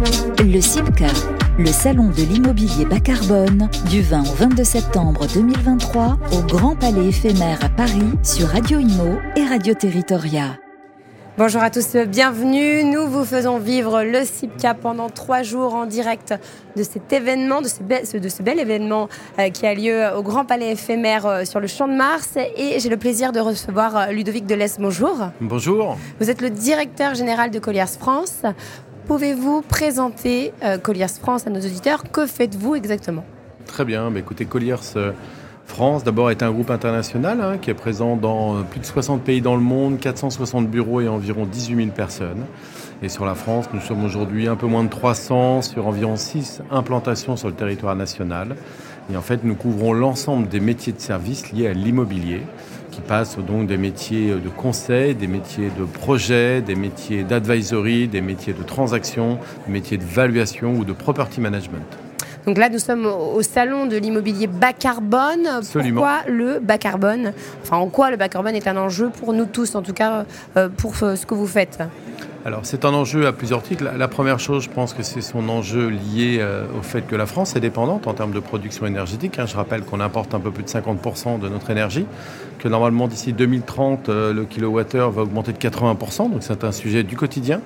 Le CIPCA, le salon de l'immobilier bas carbone, du 20 au 22 septembre 2023 au Grand Palais éphémère à Paris sur Radio Imo et Radio Territoria. Bonjour à tous, bienvenue. Nous vous faisons vivre le CIPCA pendant trois jours en direct de cet événement, de ce, de ce bel événement euh, qui a lieu au Grand Palais éphémère euh, sur le Champ de Mars. Et j'ai le plaisir de recevoir euh, Ludovic Delesse. Bonjour. Bonjour. Vous êtes le directeur général de Colliers France. Pouvez-vous présenter Colliers France à nos auditeurs Que faites-vous exactement? Très bien. Bah, écoutez, Colliers France, d'abord, est un groupe international hein, qui est présent dans euh, plus de 60 pays dans le monde, 460 bureaux et environ 18 000 personnes. Et sur la France, nous sommes aujourd'hui un peu moins de 300 sur environ 6 implantations sur le territoire national. Et en fait, nous couvrons l'ensemble des métiers de service liés à l'immobilier, qui passent donc des métiers de conseil, des métiers de projet, des métiers d'advisory, des métiers de transaction, des métiers de valuation ou de property management. Donc là, nous sommes au salon de l'immobilier bas carbone. Absolument. Pourquoi le bas carbone? Enfin, en quoi le bas carbone est un enjeu pour nous tous, en tout cas euh, pour ce que vous faites? Alors c'est un enjeu à plusieurs titres. La, première chose, je pense que c'est son enjeu lié euh, au fait que la France est dépendante en termes de production énergétique. Hein. Je rappelle qu'on importe un peu plus de 50% de notre énergie, que normalement d'ici 2030, euh, le kilowattheure va augmenter de 80%, donc c'est un sujet du quotidien.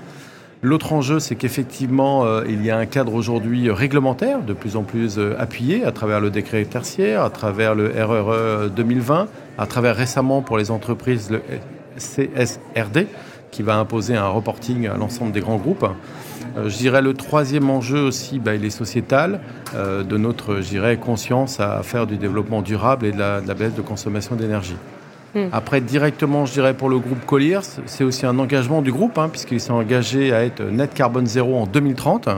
L'autre enjeu, c'est qu'effectivement, euh, il y a un cadre aujourd'hui réglementaire de plus en plus appuyé à travers le décret tertiaire, à travers le RRE 2020, à travers récemment pour les entreprises le CSRD, qui va imposer un reporting à l'ensemble des grands groupes. Euh, je dirais le troisième enjeu aussi, bah, il est sociétal, de notre, conscience à faire du développement durable et de la baisse de consommation d'énergie. Hmm. Après, directement, je dirais pour le groupe Colliers, c'est aussi un engagement du groupe, hein, puisqu'il s'est engagé à être net carbone zéro en 2030.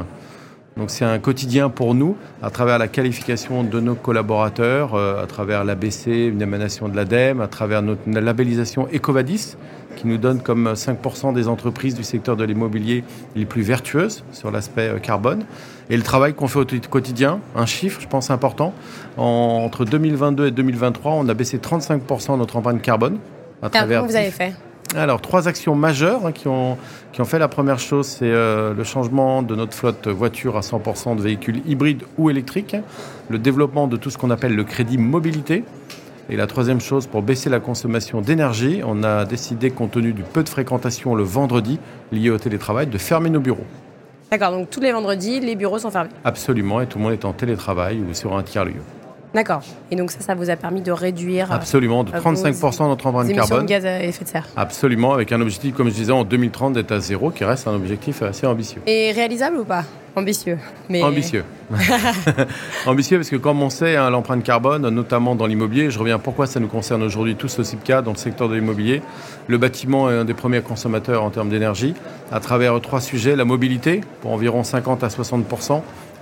Donc c'est un quotidien pour nous, à travers la qualification de nos collaborateurs, euh, à travers l'ABC, une émanation de l'ADEME, à travers notre labellisation EcoVadis, qui nous donne comme 5% des entreprises du secteur de l'immobilier les plus vertueuses sur l'aspect euh, carbone. Et le travail qu'on fait au quotidien, un chiffre, je pense, important. entre 2022 et 2023, on a baissé 35% notre empreinte carbone. À travers Comment vous avez fait? Alors, trois actions majeures hein, qui, ont, qui ont fait. La première chose, c'est euh, le changement de notre flotte voiture à 100% de véhicules hybrides ou électriques, le développement de tout ce qu'on appelle le crédit mobilité. Et la troisième chose, pour baisser la consommation d'énergie, on a décidé, compte tenu du peu de fréquentation le vendredi lié au télétravail, de fermer nos bureaux. D'accord, donc tous les vendredis, les bureaux sont fermés Absolument, et tout le monde est en télétravail ou sur un tiers-lieu. D'accord. Et donc ça, ça vous a permis de réduire euh, Absolument, de 35% notre empreinte carbone. de gaz à effet de serre. Absolument, avec un objectif, comme je disais, en 2030 d'être à zéro, qui reste un objectif assez ambitieux. Et réalisable ou pas? Ambitieux. Mais... Ambitieux. Ambitieux parce que comme on sait, hein, l'empreinte carbone, notamment dans l'immobilier, je reviens pourquoi ça nous concerne aujourd'hui tous au CIPCA dans le secteur de l'immobilier? Le bâtiment est un des premiers consommateurs en termes d'énergie, à travers trois sujets, la mobilité, pour environ 50 à 60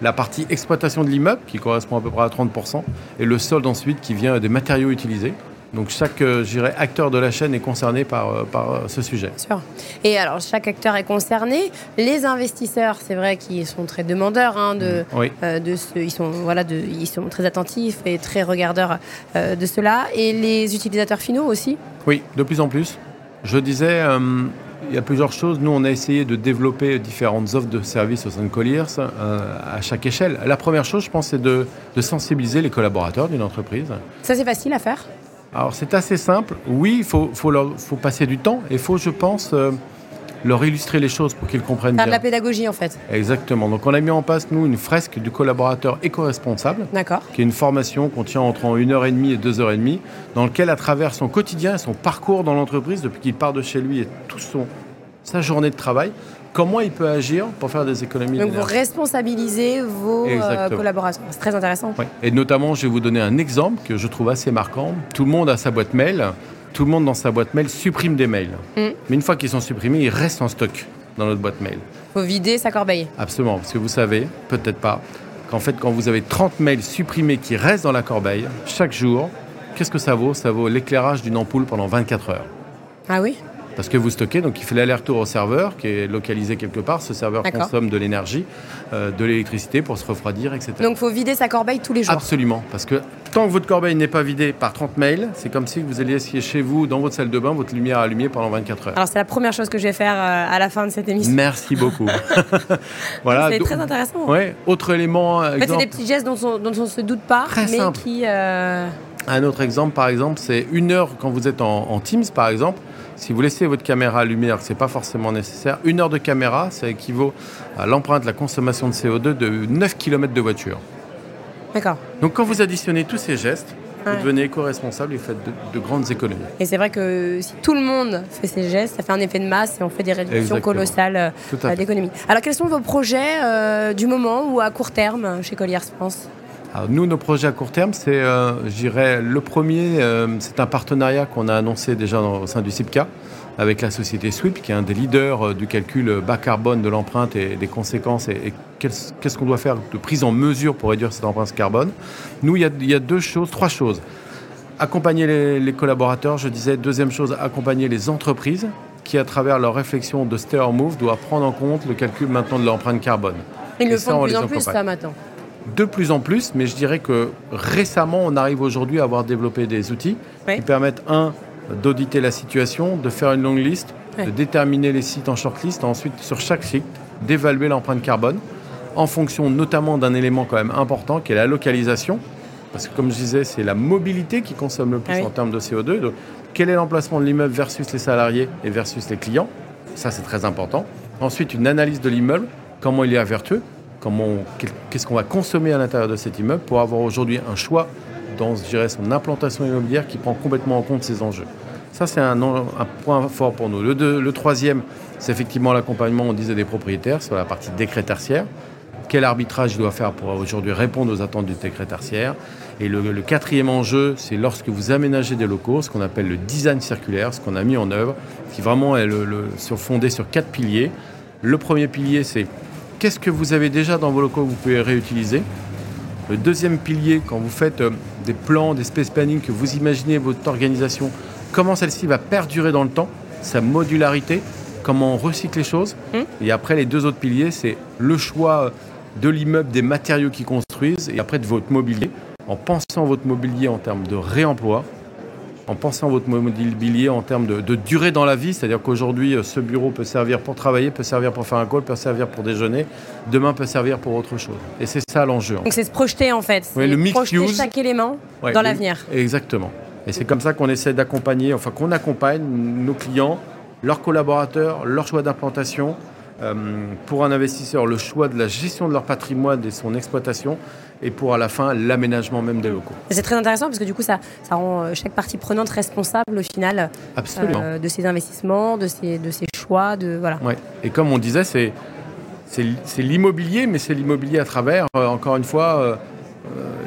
la partie exploitation de l'immeuble, qui correspond à peu près à 30%, et le solde ensuite qui vient des matériaux utilisés. Donc chaque euh, acteur de la chaîne est concerné par, euh, par euh, ce sujet. Bien sûr. Et alors chaque acteur est concerné. Les investisseurs, c'est vrai qu'ils sont très demandeurs hein, de, de ce, ils sont voilà, de, ils sont très attentifs et très regardeurs de cela. Et les utilisateurs finaux aussi? Oui, de plus en plus. Je disais, il y a plusieurs choses. Nous, on a essayé de développer différentes offres de services au sein de Colliers euh, à chaque échelle. La première chose, je pense, c'est de, sensibiliser les collaborateurs d'une entreprise. Ça, c'est facile à faire? Alors, c'est assez simple. Oui, il faut, faut, faut, passer du temps et il faut, je pense, euh, leur illustrer les choses pour qu'ils comprennent Faire bien. de la pédagogie, en fait. Exactement. Donc, on a mis en place, nous, une fresque du collaborateur éco-responsable. D'accord. Qui est une formation qu'on tient entre une heure et demie et deux heures et demie, dans lequel, à travers son quotidien et son parcours dans l'entreprise, depuis qu'il part de chez lui et tout son, sa journée de travail, comment il peut agir pour faire des économies Donc vous responsabilisez vos euh, collaborateurs. C'est très intéressant. Et notamment, je vais vous donner un exemple que je trouve assez marquant. Tout le monde a sa boîte mail tout le monde dans sa boîte mail supprime des mails. Mm. Mais une fois qu'ils sont supprimés, ils restent en stock dans notre boîte mail. Il faut vider sa corbeille. Absolument, parce que vous savez, peut-être pas, qu'en fait, quand vous avez 30 mails supprimés qui restent dans la corbeille, chaque jour, qu'est-ce que ça vaut? Ça vaut l'éclairage d'une ampoule pendant 24 heures. Ah oui? Parce que vous stockez, donc il fait l'aller-retour au serveur qui est localisé quelque part. Ce serveur consomme de l'énergie, euh, de l'électricité pour se refroidir, etc. Donc il faut vider sa corbeille tous les jours. Absolument, parce que Tant que votre corbeille n'est pas vidée par 30 mails, c'est comme si vous alliez essayer chez vous, dans votre salle de bain, votre lumière allumée pendant 24 heures. Alors c'est la première chose que je vais faire euh, à la fin de cette émission. Merci beaucoup. voilà. C'est très intéressant. Ouais. Autre élément. En fait, c'est des petits gestes dont on, ne se doute pas, mais qui. Euh, Un autre exemple, par exemple, c'est une heure quand vous êtes en, Teams, par exemple. Si vous laissez votre caméra allumée, alors que ce n'est pas forcément nécessaire, une heure de caméra, ça équivaut à l'empreinte, la consommation de CO2 de 9 km de voiture. D'accord. Donc quand vous additionnez tous ces gestes, vous devenez éco-responsable et faites de, grandes économies. Et c'est vrai que si tout le monde fait ces gestes, ça fait un effet de masse et on fait des réductions colossales euh, d'économies. Alors quels sont vos projets euh, du moment ou à court terme chez Colliers France? Alors nous, nos projets à court terme, c'est, euh, je dirais, le premier, c'est un partenariat qu'on a annoncé déjà au sein du CIPCA avec la société Sweep, qui est un des leaders du calcul bas carbone de l'empreinte et des conséquences et qu'est-ce qu'on doit faire de prise en mesure pour réduire cette empreinte carbone. Nous, il y, a, deux choses, trois choses. Accompagner les, collaborateurs, je disais. Deuxième chose, accompagner les entreprises qui, à travers leur réflexion de Stay or Move, doivent prendre en compte le calcul maintenant de l'empreinte carbone. Ils le font de plus en plus, ça, maintenant de plus en plus, mais je dirais que récemment, on arrive aujourd'hui à avoir développé des outils qui permettent, un, d'auditer la situation, de faire une longue liste, de déterminer les sites en shortlist, ensuite, sur chaque site, d'évaluer l'empreinte carbone en fonction notamment d'un élément quand même important qui est la localisation. Parce que comme je disais, c'est la mobilité qui consomme le plus ah en termes de CO2. Donc, quel est l'emplacement de l'immeuble versus les salariés et versus les clients? Ça, c'est très important. Ensuite, une analyse de l'immeuble, comment il est vertueux, qu'est-ce qu'on va consommer à l'intérieur de cet immeuble pour avoir aujourd'hui un choix dans je dirais, son implantation immobilière qui prend complètement en compte ces enjeux. Ça, c'est un, point fort pour nous. Le, troisième, c'est effectivement l'accompagnement, on disait, des propriétaires sur la partie décret tertiaire quel arbitrage il doit faire pour aujourd'hui répondre aux attentes du décret tertiaire? Et le, quatrième enjeu, c'est lorsque vous aménagez des locaux, ce qu'on appelle le design circulaire, ce qu'on a mis en œuvre, qui vraiment est fondé sur quatre piliers. Le premier pilier, c'est qu'est-ce que vous avez déjà dans vos locaux que vous pouvez réutiliser. Le deuxième pilier, quand vous faites euh, des plans, des space planning, que vous imaginez votre organisation, comment celle-ci va perdurer dans le temps, sa modularité, comment on recycle les choses. Mmh. Et après, les deux autres piliers, c'est le choix de l'immeuble, des matériaux qu'ils construisent et après de votre mobilier, en pensant votre mobilier en termes de réemploi, en pensant votre mobilier en termes de, durée dans la vie, c'est-à-dire qu'aujourd'hui, euh, ce bureau peut servir pour travailler, peut servir pour faire un call, peut servir pour déjeuner, demain peut servir pour autre chose. Et c'est ça l'enjeu. Donc c'est se projeter en fait, oui, le projeter chaque élément dans l'avenir. Exactement. Et c'est comme ça qu'on essaie d'accompagner, enfin qu'on accompagne nos clients, leurs collaborateurs, leur choix d'implantation, euh, pour un investisseur le choix de la gestion de leur patrimoine et son exploitation et pour à la fin l'aménagement même des locaux. C'est très intéressant parce que du coup ça, ça rend euh, chaque partie prenante responsable au final euh, de ses investissements, de ses, de ses choix. De, voilà. Ouais. Et comme on disait, c'est, c'est, l'immobilier, mais c'est l'immobilier à travers, encore une fois,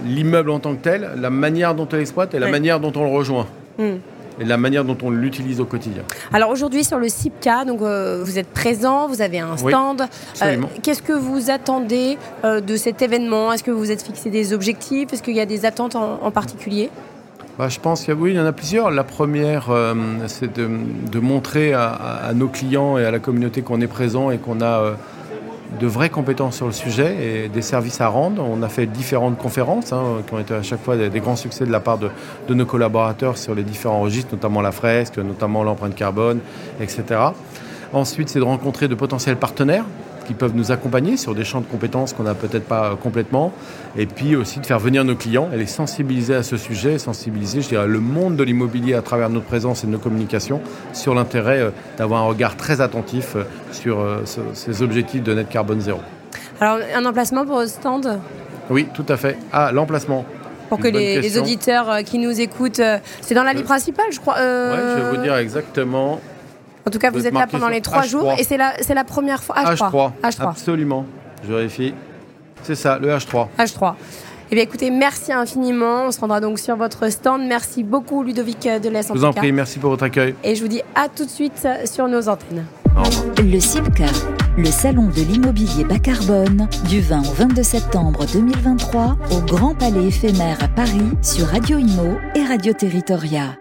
l'immeuble en tant que tel, la manière dont on l'exploite et la manière dont on le rejoint. Hmm et la manière dont on l'utilise au quotidien. Alors aujourd'hui sur le CIPCA, donc euh, vous êtes présent, vous avez un stand. Euh, qu'est-ce que vous attendez euh, de cet événement? Est-ce que vous vous êtes fixé des objectifs? Est-ce qu'il y a des attentes en, particulier? Bah, je pense qu'il oui, il y en a plusieurs. La première, c'est de, montrer à, à, nos clients et à la communauté qu'on est présent et qu'on a de vraies compétences sur le sujet et des services à rendre. On a fait différentes conférences hein, qui ont été à chaque fois des, grands succès de la part de, nos collaborateurs sur les différents registres, notamment la fresque, notamment l'empreinte carbone, etc. Ensuite, c'est de rencontrer de potentiels partenaires qui peuvent nous accompagner sur des champs de compétences qu'on n'a peut-être pas complètement. Et puis aussi de faire venir nos clients et les sensibiliser à ce sujet, sensibiliser, je dirais, le monde de l'immobilier à travers notre présence et nos communications sur l'intérêt euh, d'avoir un regard très attentif euh, sur euh, ces objectifs de net carbone zéro. Alors, un emplacement pour le stand Oui, tout à fait. Ah, l'emplacement pour que les, auditeurs qui nous écoutent, c'est dans la ligne principale, je crois. Oui, je vais vous dire exactement. En tout cas, vous, êtes là pendant les trois jours et c'est la, la première fois. H3. H3. Absolument. Je vérifie. C'est ça, le H3. H3. Eh bien, écoutez, merci infiniment. On se rendra donc sur votre stand. Merci beaucoup, Ludovic Delès. Je vous en prie, merci pour votre accueil. Et je vous dis à tout de suite sur nos antennes. Le CIPCA, le salon de l'immobilier bas carbone, du 20 au 22 septembre 2023 au Grand Palais éphémère à Paris sur Radio Imo et Radio Territoria.